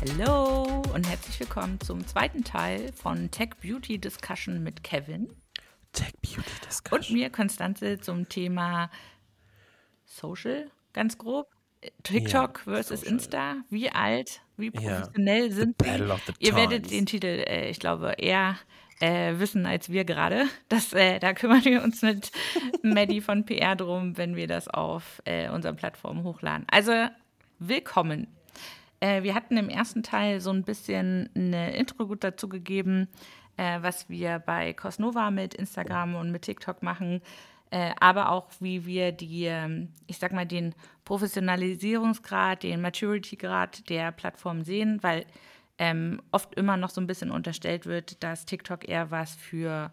Hallo und herzlich willkommen zum zweiten Teil von Tech Beauty Discussion mit Kevin. Tech Beauty Discussion. Und mir, Konstanze, zum Thema Social, ganz grob. TikTok ja, versus Social. Insta. Wie alt, wie professionell ja. sind sie? Ihr werdet den Titel, äh, ich glaube, eher äh, wissen als wir gerade. äh, da kümmern wir uns mit Maddie von PR drum, wenn wir das auf äh, unseren Plattformen hochladen. Also willkommen. Äh, wir hatten im ersten Teil so ein bisschen eine Intro gut dazu gegeben, äh, was wir bei Cosnova mit Instagram und mit TikTok machen. Äh, aber auch wie wir die, ähm, ich sag mal, den Professionalisierungsgrad, den Maturity-Grad der Plattform sehen, weil ähm, oft immer noch so ein bisschen unterstellt wird, dass TikTok eher was für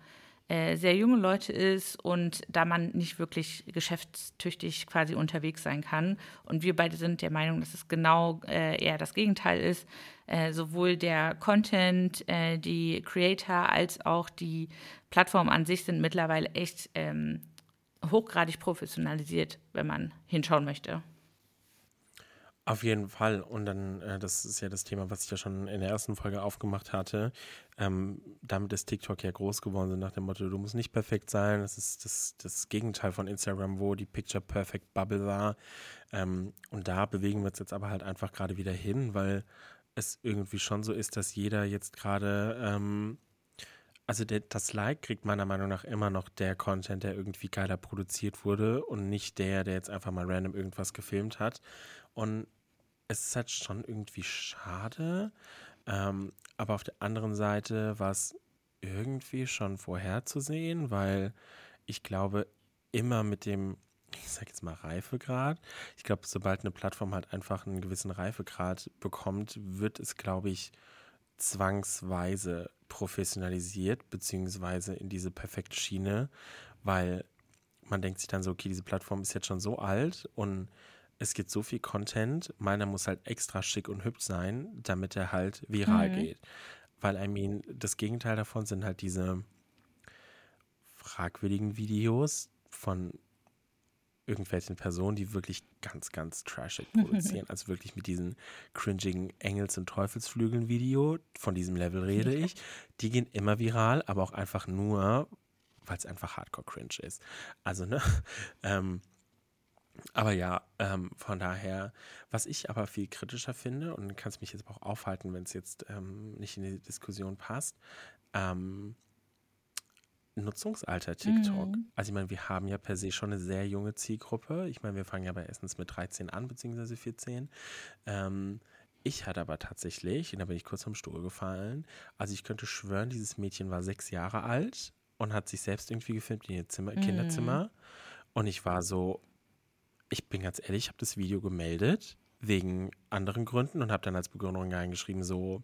sehr junge Leute ist und da man nicht wirklich geschäftstüchtig quasi unterwegs sein kann. Und wir beide sind der Meinung, dass es genau äh, eher das Gegenteil ist. Äh, sowohl der Content, äh, die Creator als auch die Plattform an sich sind mittlerweile echt ähm, hochgradig professionalisiert, wenn man hinschauen möchte. Auf jeden Fall. Und dann, äh, das ist ja das Thema, was ich ja schon in der ersten Folge aufgemacht hatte. Ähm, damit ist TikTok ja groß geworden, so nach dem Motto, du musst nicht perfekt sein. Das ist das, das Gegenteil von Instagram, wo die Picture Perfect Bubble war. Ähm, und da bewegen wir uns jetzt aber halt einfach gerade wieder hin, weil es irgendwie schon so ist, dass jeder jetzt gerade, ähm, also der, das Like kriegt meiner Meinung nach immer noch der Content, der irgendwie geiler produziert wurde und nicht der, der jetzt einfach mal random irgendwas gefilmt hat. Und es ist halt schon irgendwie schade. Ähm, aber auf der anderen Seite war es irgendwie schon vorherzusehen, weil ich glaube, immer mit dem, ich sag jetzt mal Reifegrad, ich glaube, sobald eine Plattform halt einfach einen gewissen Reifegrad bekommt, wird es, glaube ich, zwangsweise professionalisiert, beziehungsweise in diese perfekte Schiene, weil man denkt sich dann so, okay, diese Plattform ist jetzt schon so alt und es gibt so viel Content, meiner muss halt extra schick und hübsch sein, damit er halt viral mhm. geht. Weil, I mean, das Gegenteil davon sind halt diese fragwürdigen Videos von irgendwelchen Personen, die wirklich ganz, ganz trashig produzieren. also wirklich mit diesen cringigen Engels- und Teufelsflügeln-Video, von diesem Level rede ich. Die gehen immer viral, aber auch einfach nur, weil es einfach hardcore cringe ist. Also, ne? Ähm, aber ja, ähm, von daher, was ich aber viel kritischer finde, und kannst mich jetzt auch aufhalten, wenn es jetzt ähm, nicht in die Diskussion passt, ähm, Nutzungsalter TikTok. Mhm. Also ich meine, wir haben ja per se schon eine sehr junge Zielgruppe. Ich meine, wir fangen ja bei erstens mit 13 an, beziehungsweise 14. Ähm, ich hatte aber tatsächlich, und da bin ich kurz vom Stuhl gefallen, also ich könnte schwören, dieses Mädchen war sechs Jahre alt und hat sich selbst irgendwie gefilmt in ihr Zimmer, mhm. Kinderzimmer. Und ich war so, ich bin ganz ehrlich, ich habe das Video gemeldet wegen anderen Gründen und habe dann als Begründung reingeschrieben so,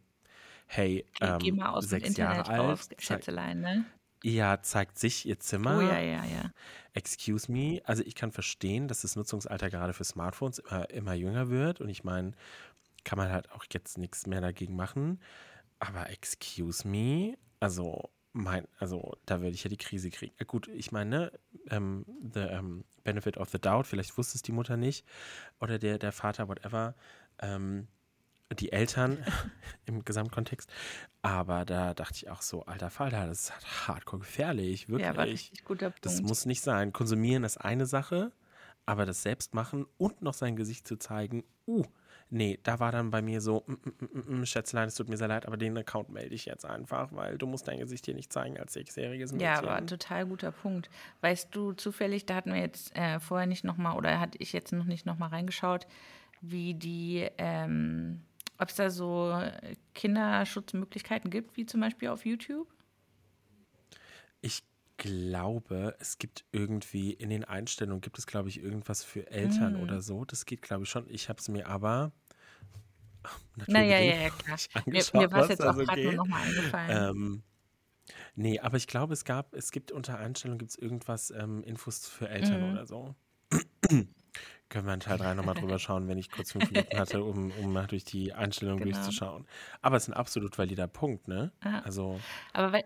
hey, ähm, Geh mal aus sechs dem Internet Jahre raus, alt, Schätzelein, ne? Ja, zeigt sich ihr Zimmer. Oh ja, ja, ja. Excuse me. Also ich kann verstehen, dass das Nutzungsalter gerade für Smartphones immer, immer jünger wird. Und ich meine, kann man halt auch jetzt nichts mehr dagegen machen. Aber excuse me. Also mein, also da würde ich ja die Krise kriegen. Äh, gut, ich meine, ne, ähm, the ähm, benefit of the doubt, vielleicht wusste es die Mutter nicht oder der, der Vater, whatever, ähm, die Eltern im Gesamtkontext. Aber da dachte ich auch so, alter Falter, das ist halt hardcore gefährlich, wirklich. Ja, war richtig guter Punkt. Das muss nicht sein. Konsumieren ist eine Sache, aber das selbst machen und noch sein Gesicht zu zeigen, uh, Nee, da war dann bei mir so, mm, mm, mm, Schätzlein, es tut mir sehr leid, aber den Account melde ich jetzt einfach, weil du musst dein Gesicht hier nicht zeigen als sechsjähriges Mädchen. Ja, aber total guter Punkt. Weißt du zufällig, da hatten wir jetzt äh, vorher nicht nochmal, oder hatte ich jetzt noch nicht nochmal reingeschaut, wie die, ähm, ob es da so Kinderschutzmöglichkeiten gibt, wie zum Beispiel auf YouTube? Ich glaube, es gibt irgendwie in den Einstellungen gibt es, glaube ich, irgendwas für Eltern mm. oder so. Das geht, glaube ich, schon. Ich habe es mir aber naja, ja, ja, klar. Mir, mir war es jetzt auch gerade nur nochmal eingefallen. Ähm, nee, aber ich glaube, es gab, es gibt unter Einstellungen gibt es irgendwas, ähm, Infos für Eltern mm. oder so. Können wir in Teil 3 nochmal drüber schauen, wenn ich kurz fünf Minuten hatte, um, um mal durch die Einstellungen genau. durchzuschauen. Aber es ist ein absolut valider Punkt, ne? Ah. Also. Aber weil,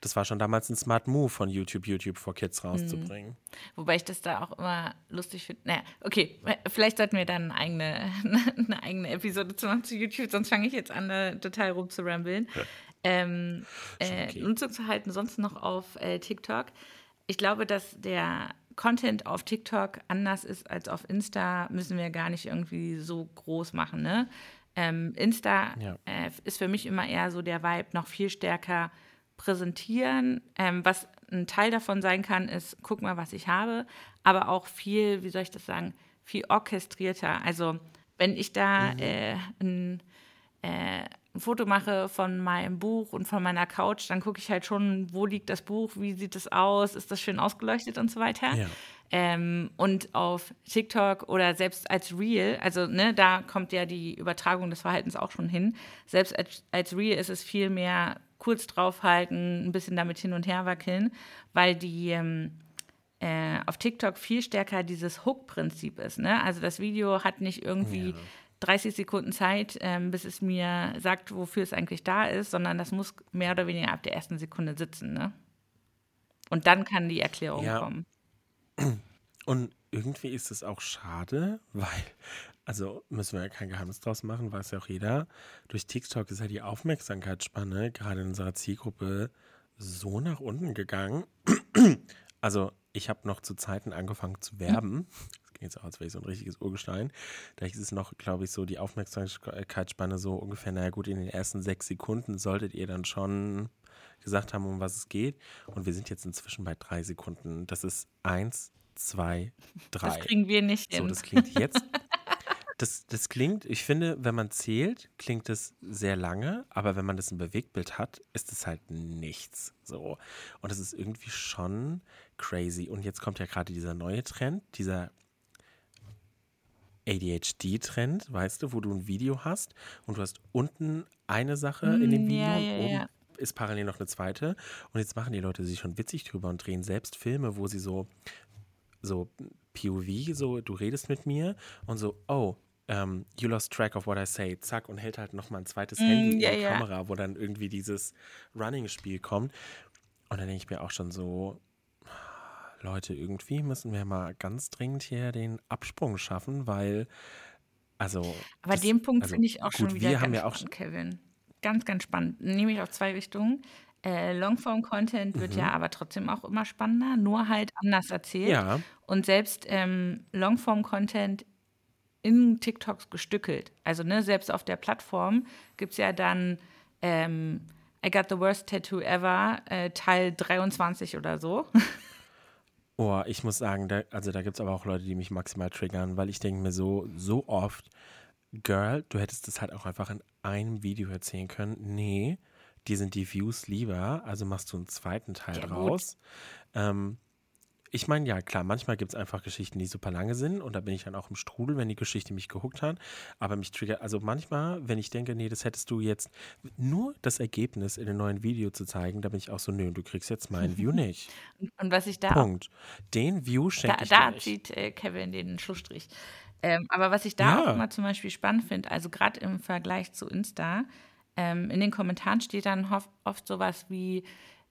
das war schon damals ein Smart Move von YouTube, YouTube for Kids rauszubringen. Mhm. Wobei ich das da auch immer lustig finde. Naja, okay, vielleicht sollten wir dann eine eigene, eine eigene Episode zu machen zu YouTube, sonst fange ich jetzt an, da total rumzurambeln. Ja. Ähm, äh, okay. Nutzungsverhalten sonst noch auf äh, TikTok. Ich glaube, dass der Content auf TikTok anders ist als auf Insta, müssen wir gar nicht irgendwie so groß machen. Ne? Ähm, Insta ja. äh, ist für mich immer eher so der Vibe, noch viel stärker präsentieren. Ähm, was ein Teil davon sein kann, ist, guck mal, was ich habe, aber auch viel, wie soll ich das sagen, viel orchestrierter. Also wenn ich da mhm. äh, ein, äh, ein Foto mache von meinem Buch und von meiner Couch, dann gucke ich halt schon, wo liegt das Buch, wie sieht es aus, ist das schön ausgeleuchtet und so weiter. Ja. Ähm, und auf TikTok oder selbst als Real, also ne, da kommt ja die Übertragung des Verhaltens auch schon hin. Selbst als, als Real ist es viel mehr kurz draufhalten, ein bisschen damit hin und her wackeln, weil die ähm, äh, auf TikTok viel stärker dieses Hook-Prinzip ist. Ne? Also das Video hat nicht irgendwie ja. 30 Sekunden Zeit, ähm, bis es mir sagt, wofür es eigentlich da ist, sondern das muss mehr oder weniger ab der ersten Sekunde sitzen. Ne? Und dann kann die Erklärung ja. kommen. Und irgendwie ist es auch schade, weil also müssen wir ja kein Geheimnis draus machen, weiß ja auch jeder. Durch TikTok ist ja die Aufmerksamkeitsspanne gerade in unserer Zielgruppe so nach unten gegangen. Also ich habe noch zu Zeiten angefangen zu werben. Das klingt jetzt auch, als wäre ich so ein richtiges Urgestein. Da ist es noch, glaube ich, so die Aufmerksamkeitsspanne so ungefähr, naja gut, in den ersten sechs Sekunden solltet ihr dann schon gesagt haben, um was es geht. Und wir sind jetzt inzwischen bei drei Sekunden. Das ist eins, zwei, drei. Das kriegen wir nicht hin. So, das klingt jetzt Das, das klingt, ich finde, wenn man zählt, klingt es sehr lange, aber wenn man das im Bewegtbild hat, ist es halt nichts. So. Und das ist irgendwie schon crazy. Und jetzt kommt ja gerade dieser neue Trend, dieser ADHD-Trend, weißt du, wo du ein Video hast und du hast unten eine Sache in dem hm, Video ja, ja, und oben ja. ist parallel noch eine zweite. Und jetzt machen die Leute sich schon witzig drüber und drehen selbst Filme, wo sie so, so POV, so du redest mit mir und so, oh, um, ähm, you lost track of what I say, zack, und hält halt nochmal ein zweites mm, Handy in yeah, die yeah. Kamera, wo dann irgendwie dieses Running-Spiel kommt. Und dann denke ich mir auch schon so, Leute, irgendwie müssen wir mal ganz dringend hier den Absprung schaffen, weil, also. Aber das, den Punkt also, finde ich auch gut, schon wieder wir haben ja auch spannend, Kevin. Ganz, ganz spannend. Nämlich auf zwei Richtungen. Äh, Longform-Content wird mhm. ja aber trotzdem auch immer spannender, nur halt anders erzählt. Ja. Und selbst ähm, Longform-Content in TikToks gestückelt. Also ne, selbst auf der Plattform gibt es ja dann ähm, I Got the Worst Tattoo Ever, äh, Teil 23 oder so. Oh, ich muss sagen, da, also da gibt es aber auch Leute, die mich maximal triggern, weil ich denke mir so, so oft, Girl, du hättest das halt auch einfach in einem Video erzählen können. Nee, die sind die Views lieber, also machst du einen zweiten Teil ja, draus. Ähm, ich meine, ja, klar, manchmal gibt es einfach Geschichten, die super lange sind und da bin ich dann auch im Strudel, wenn die Geschichte mich gehuckt hat. Aber mich triggert, also manchmal, wenn ich denke, nee, das hättest du jetzt nur das Ergebnis in einem neuen Video zu zeigen, da bin ich auch so, nö, du kriegst jetzt meinen View nicht. und was ich da. Punkt. Den View schenke da, ich Da nicht. zieht äh, Kevin den Schlussstrich. Ähm, aber was ich da ja. auch immer zum Beispiel spannend finde, also gerade im Vergleich zu Insta, ähm, in den Kommentaren steht dann oft, oft sowas wie,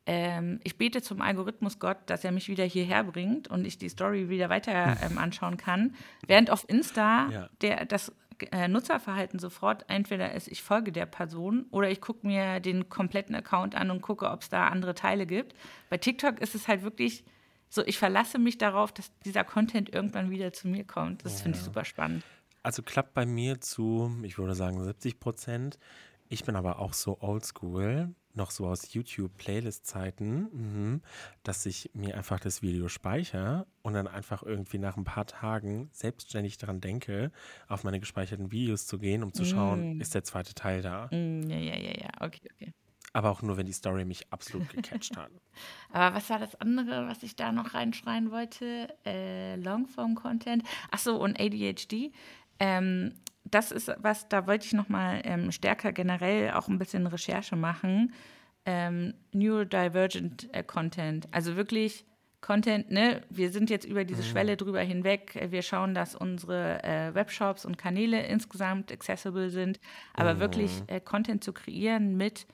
ähm, ich bete zum Algorithmus Gott, dass er mich wieder hierher bringt und ich die Story wieder weiter hm. ähm, anschauen kann. Während auf Insta ja. der, das äh, Nutzerverhalten sofort entweder ist, ich folge der Person oder ich gucke mir den kompletten Account an und gucke, ob es da andere Teile gibt. Bei TikTok ist es halt wirklich so, ich verlasse mich darauf, dass dieser Content irgendwann wieder zu mir kommt. Das ja. finde ich super spannend. Also klappt bei mir zu, ich würde sagen, 70 Prozent. Ich bin aber auch so oldschool noch so aus YouTube-Playlist-Zeiten, mhm, dass ich mir einfach das Video speichere und dann einfach irgendwie nach ein paar Tagen selbstständig daran denke, auf meine gespeicherten Videos zu gehen, um zu schauen, mm. ist der zweite Teil da. Mm, ja, ja, ja, ja, okay, okay. Aber auch nur, wenn die Story mich absolut gecatcht hat. Aber was war das andere, was ich da noch reinschreien wollte? Äh, Longform-Content. Achso, und ADHD. Ähm, das ist was, da wollte ich nochmal ähm, stärker generell auch ein bisschen Recherche machen. Ähm, Neurodivergent äh, Content. Also wirklich Content, ne? Wir sind jetzt über diese mhm. Schwelle drüber hinweg. Wir schauen, dass unsere äh, Webshops und Kanäle insgesamt accessible sind. Aber mhm. wirklich äh, Content zu kreieren mit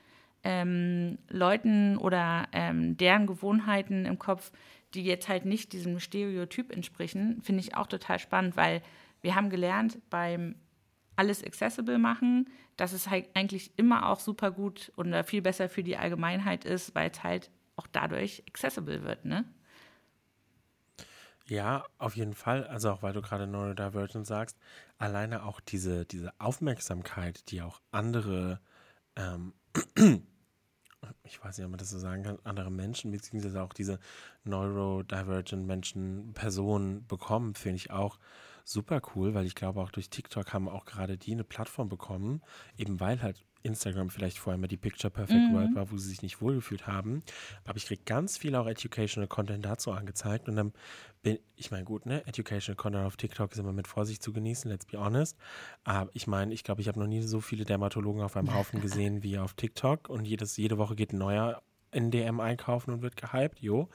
ähm, Leuten oder ähm, deren Gewohnheiten im Kopf, die jetzt halt nicht diesem Stereotyp entsprechen, finde ich auch total spannend, weil wir haben gelernt beim alles accessible machen, dass es halt eigentlich immer auch super gut und viel besser für die Allgemeinheit ist, weil es halt auch dadurch accessible wird, ne? Ja, auf jeden Fall. Also auch weil du gerade Neurodivergent sagst, alleine auch diese, diese Aufmerksamkeit, die auch andere, ähm, ich weiß nicht, ob man das so sagen kann, andere Menschen, beziehungsweise auch diese Neurodivergent Menschen, Personen bekommen, finde ich auch super cool, weil ich glaube, auch durch TikTok haben auch gerade die eine Plattform bekommen, eben weil halt Instagram vielleicht vorher mal die Picture Perfect mhm. World war, wo sie sich nicht wohlgefühlt haben. Aber ich kriege ganz viel auch Educational Content dazu angezeigt und dann bin ich meine, gut, ne? Educational Content auf TikTok ist immer mit Vorsicht zu genießen, let's be honest. Aber ich meine, ich glaube, ich habe noch nie so viele Dermatologen auf einem Haufen gesehen wie auf TikTok und jedes, jede Woche geht ein neuer in DM einkaufen und wird gehypt, jo.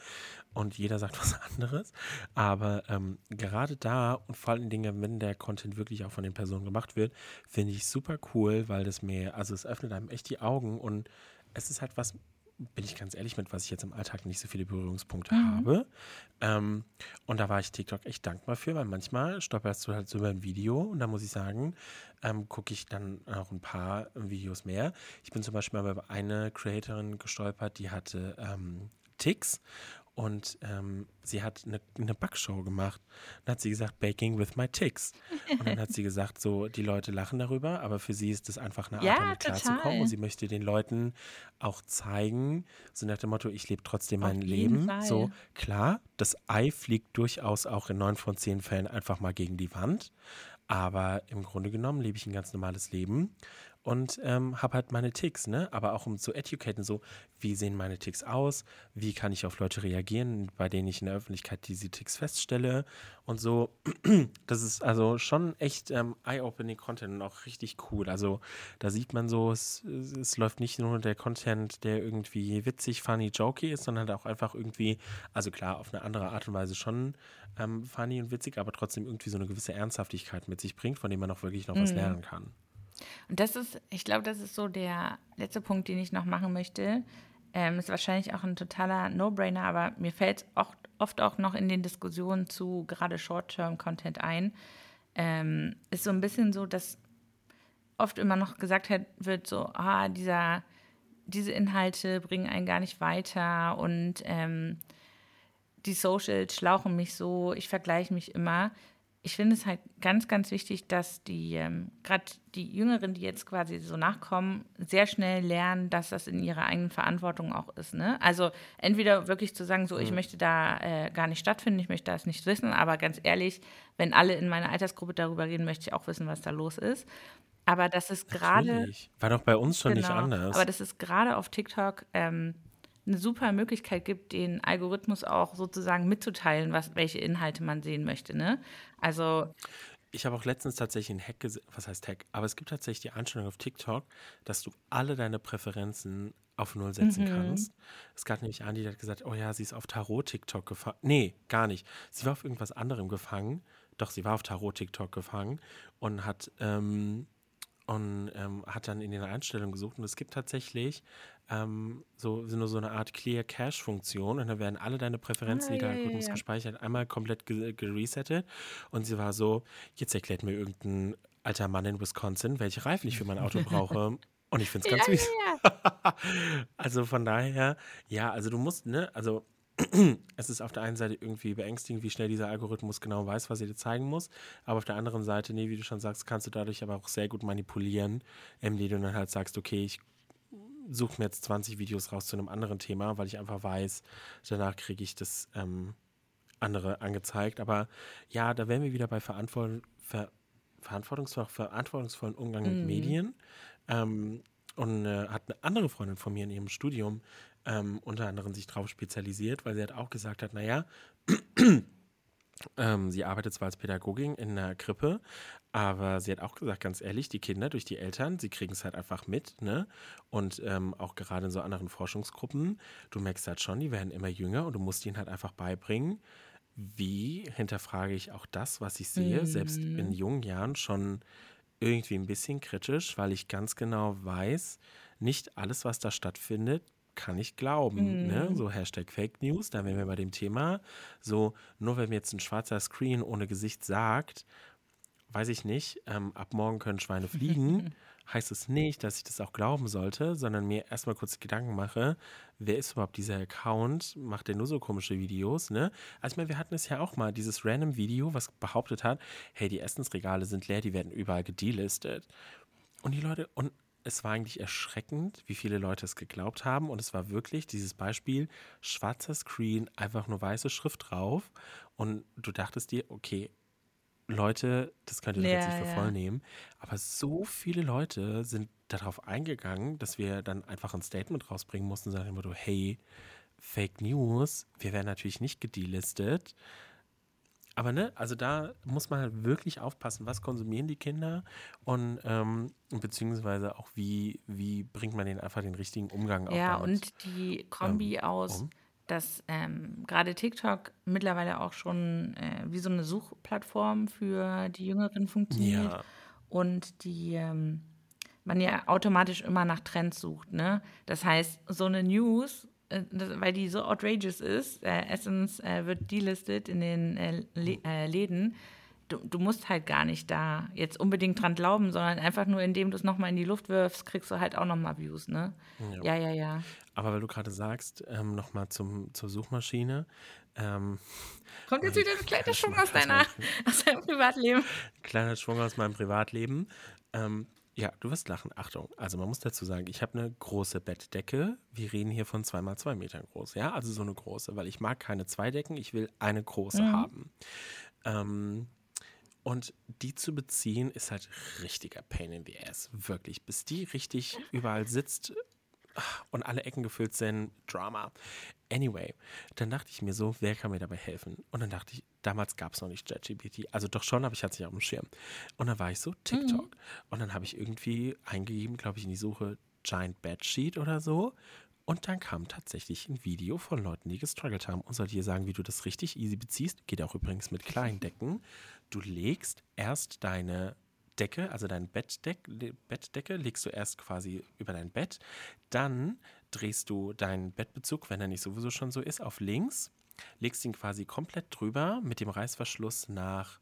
Und jeder sagt was anderes. Aber ähm, gerade da und vor allen Dingen, wenn der Content wirklich auch von den Personen gemacht wird, finde ich super cool, weil das mir, also es öffnet einem echt die Augen und es ist halt was, bin ich ganz ehrlich mit, was ich jetzt im Alltag nicht so viele Berührungspunkte mhm. habe. Ähm, und da war ich TikTok echt dankbar für, weil manchmal stolperst du halt so über ein Video und da muss ich sagen, ähm, gucke ich dann auch ein paar Videos mehr. Ich bin zum Beispiel mal bei einer Creatorin gestolpert, die hatte ähm, Ticks und ähm, sie hat eine, eine Backshow gemacht. Dann hat sie gesagt, Baking with my ticks. Und dann hat sie gesagt, so, die Leute lachen darüber, aber für sie ist es einfach eine Art, ja, damit klarzukommen. Und sie möchte den Leuten auch zeigen, so nach dem Motto, ich lebe trotzdem mein Leben. Fall. So, klar, das Ei fliegt durchaus auch in neun von zehn Fällen einfach mal gegen die Wand. Aber im Grunde genommen lebe ich ein ganz normales Leben und ähm, habe halt meine Ticks, ne? Aber auch um zu educaten, so, wie sehen meine Ticks aus? Wie kann ich auf Leute reagieren, bei denen ich in der Öffentlichkeit diese Ticks feststelle? Und so, das ist also schon echt ähm, eye-opening Content und auch richtig cool. Also da sieht man so, es, es läuft nicht nur der Content, der irgendwie witzig, funny, jokey ist, sondern auch einfach irgendwie, also klar, auf eine andere Art und Weise schon ähm, funny und witzig, aber trotzdem irgendwie so eine gewisse Ernsthaftigkeit mit sich bringt, von dem man auch wirklich noch mhm. was lernen kann. Und das ist, ich glaube, das ist so der letzte Punkt, den ich noch machen möchte. Ähm, ist wahrscheinlich auch ein totaler No-Brainer, aber mir fällt auch, oft auch noch in den Diskussionen zu gerade Short-Term-Content ein. Ähm, ist so ein bisschen so, dass oft immer noch gesagt wird, so, ah, dieser, diese Inhalte bringen einen gar nicht weiter und ähm, die Socials schlauchen mich so, ich vergleiche mich immer ich finde es halt ganz, ganz wichtig, dass die, ähm, gerade die Jüngeren, die jetzt quasi so nachkommen, sehr schnell lernen, dass das in ihrer eigenen Verantwortung auch ist. Ne? Also entweder wirklich zu sagen, so mhm. ich möchte da äh, gar nicht stattfinden, ich möchte das nicht wissen, aber ganz ehrlich, wenn alle in meiner Altersgruppe darüber reden, möchte ich auch wissen, was da los ist. Aber das ist gerade. War doch bei uns schon genau, nicht anders. Aber das ist gerade auf TikTok ähm, eine super Möglichkeit gibt, den Algorithmus auch sozusagen mitzuteilen, was, welche Inhalte man sehen möchte. Ne? Also ich habe auch letztens tatsächlich einen Hack gesehen, was heißt Hack, aber es gibt tatsächlich die Einstellung auf TikTok, dass du alle deine Präferenzen auf Null setzen mhm. kannst. Es gab nämlich eine, die hat gesagt, oh ja, sie ist auf Tarot-TikTok gefangen. Nee, gar nicht. Sie war auf irgendwas anderem gefangen. Doch, sie war auf Tarot-TikTok gefangen und hat, ähm, und ähm, hat dann in den Einstellungen gesucht. Und es gibt tatsächlich ähm, so, nur so eine Art Clear Cache Funktion und dann werden alle deine Präferenzen, ah, die der Algorithmus ja, ja. gespeichert, einmal komplett geresettet. Und sie war so, jetzt erklärt mir irgendein alter Mann in Wisconsin, welche Reifen ich für mein Auto brauche. Und ich finde es ganz ja, süß. also von daher, ja, also du musst, ne, also es ist auf der einen Seite irgendwie beängstigend, wie schnell dieser Algorithmus genau weiß, was er dir zeigen muss. Aber auf der anderen Seite, nee, wie du schon sagst, kannst du dadurch aber auch sehr gut manipulieren, indem du dann halt sagst, okay, ich suche mir jetzt 20 Videos raus zu einem anderen Thema, weil ich einfach weiß, danach kriege ich das ähm, andere angezeigt. Aber ja, da wären wir wieder bei Verantwort Ver verantwortungsvoll, verantwortungsvollen Umgang mhm. mit Medien. Ähm, und äh, hat eine andere Freundin von mir in ihrem Studium ähm, unter anderem sich darauf spezialisiert, weil sie hat auch gesagt hat, naja, ähm, sie arbeitet zwar als Pädagogin in einer Krippe, aber sie hat auch gesagt, ganz ehrlich, die Kinder durch die Eltern, sie kriegen es halt einfach mit, ne? Und ähm, auch gerade in so anderen Forschungsgruppen, du merkst halt schon, die werden immer jünger und du musst ihnen halt einfach beibringen, wie hinterfrage ich auch das, was ich sehe, mhm. selbst in jungen Jahren schon irgendwie ein bisschen kritisch, weil ich ganz genau weiß, nicht alles, was da stattfindet, kann ich glauben. Ne? Mhm. So Hashtag Fake News, da wären wir bei dem Thema. So, nur wenn mir jetzt ein schwarzer Screen ohne Gesicht sagt, weiß ich nicht, ähm, ab morgen können Schweine fliegen, heißt es nicht, dass ich das auch glauben sollte, sondern mir erstmal kurz Gedanken mache, wer ist überhaupt dieser Account? Macht der nur so komische Videos, ne? Also ich meine, wir hatten es ja auch mal, dieses random Video, was behauptet hat, hey, die Essensregale sind leer, die werden überall gedelistet. Und die Leute, und es war eigentlich erschreckend, wie viele Leute es geglaubt haben. Und es war wirklich dieses Beispiel, schwarzer Screen, einfach nur weiße Schrift drauf. Und du dachtest dir, okay, Leute, das könnt ihr ja, jetzt nicht für ja. voll nehmen. Aber so viele Leute sind darauf eingegangen, dass wir dann einfach ein Statement rausbringen mussten, sagen immer so, hey, Fake News, wir werden natürlich nicht gedelistet. Aber ne, also da muss man halt wirklich aufpassen, was konsumieren die Kinder und ähm, beziehungsweise auch wie, wie bringt man denen einfach den richtigen Umgang auf. Ja, und die Kombi ähm, aus um dass ähm, gerade TikTok mittlerweile auch schon äh, wie so eine Suchplattform für die Jüngeren funktioniert ja. und die ähm, man ja automatisch immer nach Trends sucht. Ne? Das heißt, so eine News, äh, weil die so outrageous ist, äh, Essence äh, wird delistet in den äh, äh, Läden, du, du musst halt gar nicht da jetzt unbedingt dran glauben, sondern einfach nur, indem du es nochmal in die Luft wirfst, kriegst du halt auch nochmal Views, ne? Ja, ja, ja. ja. Aber weil du gerade sagst, ähm, nochmal zur Suchmaschine. Ähm, Kommt jetzt wieder ein kleiner Schwung aus, deiner, aus deinem Privatleben. Kleiner Schwung aus meinem Privatleben. Ähm, ja, du wirst lachen. Achtung. Also man muss dazu sagen, ich habe eine große Bettdecke. Wir reden hier von zweimal zwei Metern groß. Ja, also so eine große, weil ich mag keine zwei Decken. Ich will eine große mhm. haben. Ähm, und die zu beziehen ist halt richtiger Pain in the Ass. Wirklich. Bis die richtig überall sitzt und alle Ecken gefüllt sind, Drama. Anyway, dann dachte ich mir so, wer kann mir dabei helfen? Und dann dachte ich, damals gab es noch nicht ChatGPT. Also doch schon, aber ich hatte es nicht auf dem Schirm. Und dann war ich so, TikTok. Mhm. Und dann habe ich irgendwie eingegeben, glaube ich, in die Suche Giant Bedsheet oder so. Und dann kam tatsächlich ein Video von Leuten, die gestruggelt haben. Und soll dir sagen, wie du das richtig easy beziehst? Geht auch übrigens mit kleinen Decken. Du legst erst deine Decke, also deine Bettdeck, Bettdecke, legst du erst quasi über dein Bett. Dann drehst du deinen Bettbezug, wenn er nicht sowieso schon so ist, auf links. Legst ihn quasi komplett drüber mit dem Reißverschluss nach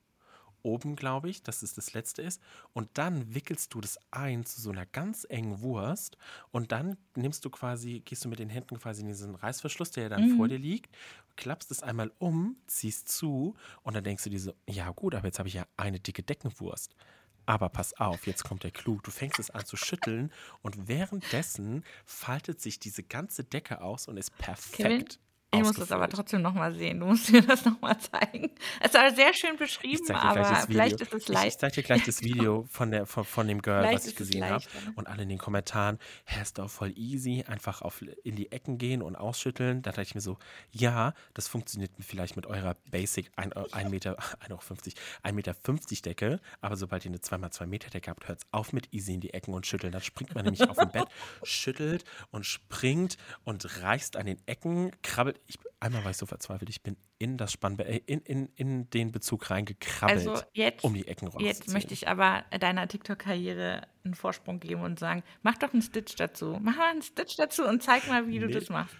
oben, glaube ich, dass es das letzte ist. Und dann wickelst du das ein zu so einer ganz engen Wurst. Und dann nimmst du quasi, gehst du mit den Händen quasi in diesen Reißverschluss, der ja dann mhm. vor dir liegt, klappst es einmal um, ziehst zu und dann denkst du dir so, ja gut, aber jetzt habe ich ja eine dicke Deckenwurst. Aber pass auf, jetzt kommt der Clou. Du fängst es an zu schütteln und währenddessen faltet sich diese ganze Decke aus und ist perfekt. Kevin, ich muss das aber trotzdem nochmal sehen. Du musst mir das nochmal zeigen. Es war sehr schön beschrieben, aber vielleicht ist es leicht. Ich, ich zeige dir gleich das Video von, der, von, von dem Girl, vielleicht was ich gesehen habe. Und alle in den Kommentaren, Hä, ist doch voll easy, einfach auf, in die Ecken gehen und ausschütteln. Da dachte ich mir so, ja, das funktioniert vielleicht mit eurer Basic 1 Meter, 1,50 1,50 Meter Decke, aber sobald ihr eine 2x2 Meter Decke habt, hört es auf mit easy in die Ecken und schütteln. Dann springt man nämlich auf dem Bett, schüttelt und springt und reißt an den Ecken, krabbelt ich, einmal war ich so verzweifelt, ich bin in das Spannbein, äh, in, in, in den Bezug reingekrabbelt, also jetzt, um die Ecken rauszuziehen. Jetzt möchte ich aber deiner TikTok-Karriere einen Vorsprung geben und sagen, mach doch einen Stitch dazu. Mach mal einen Stitch dazu und zeig mal, wie nee. du das machst.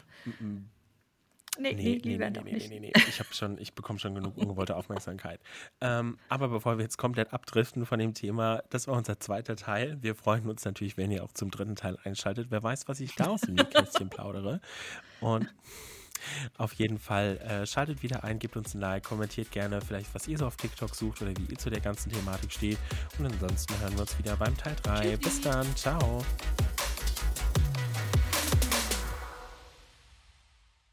Nee, nee, nee, nee, nee, nee, nee, nee, Ich schon, ich bekomme schon genug ungewollte Aufmerksamkeit. Ähm, aber bevor wir jetzt komplett abdriften von dem Thema, das war unser zweiter Teil. Wir freuen uns natürlich, wenn ihr auch zum dritten Teil einschaltet. Wer weiß, was ich da aus dem Kästchen plaudere. Und auf jeden Fall äh, schaltet wieder ein, gebt uns ein Like, kommentiert gerne vielleicht, was ihr so auf TikTok sucht oder wie ihr zu der ganzen Thematik steht. Und ansonsten hören wir uns wieder beim Teil 3. Bis dann, ciao.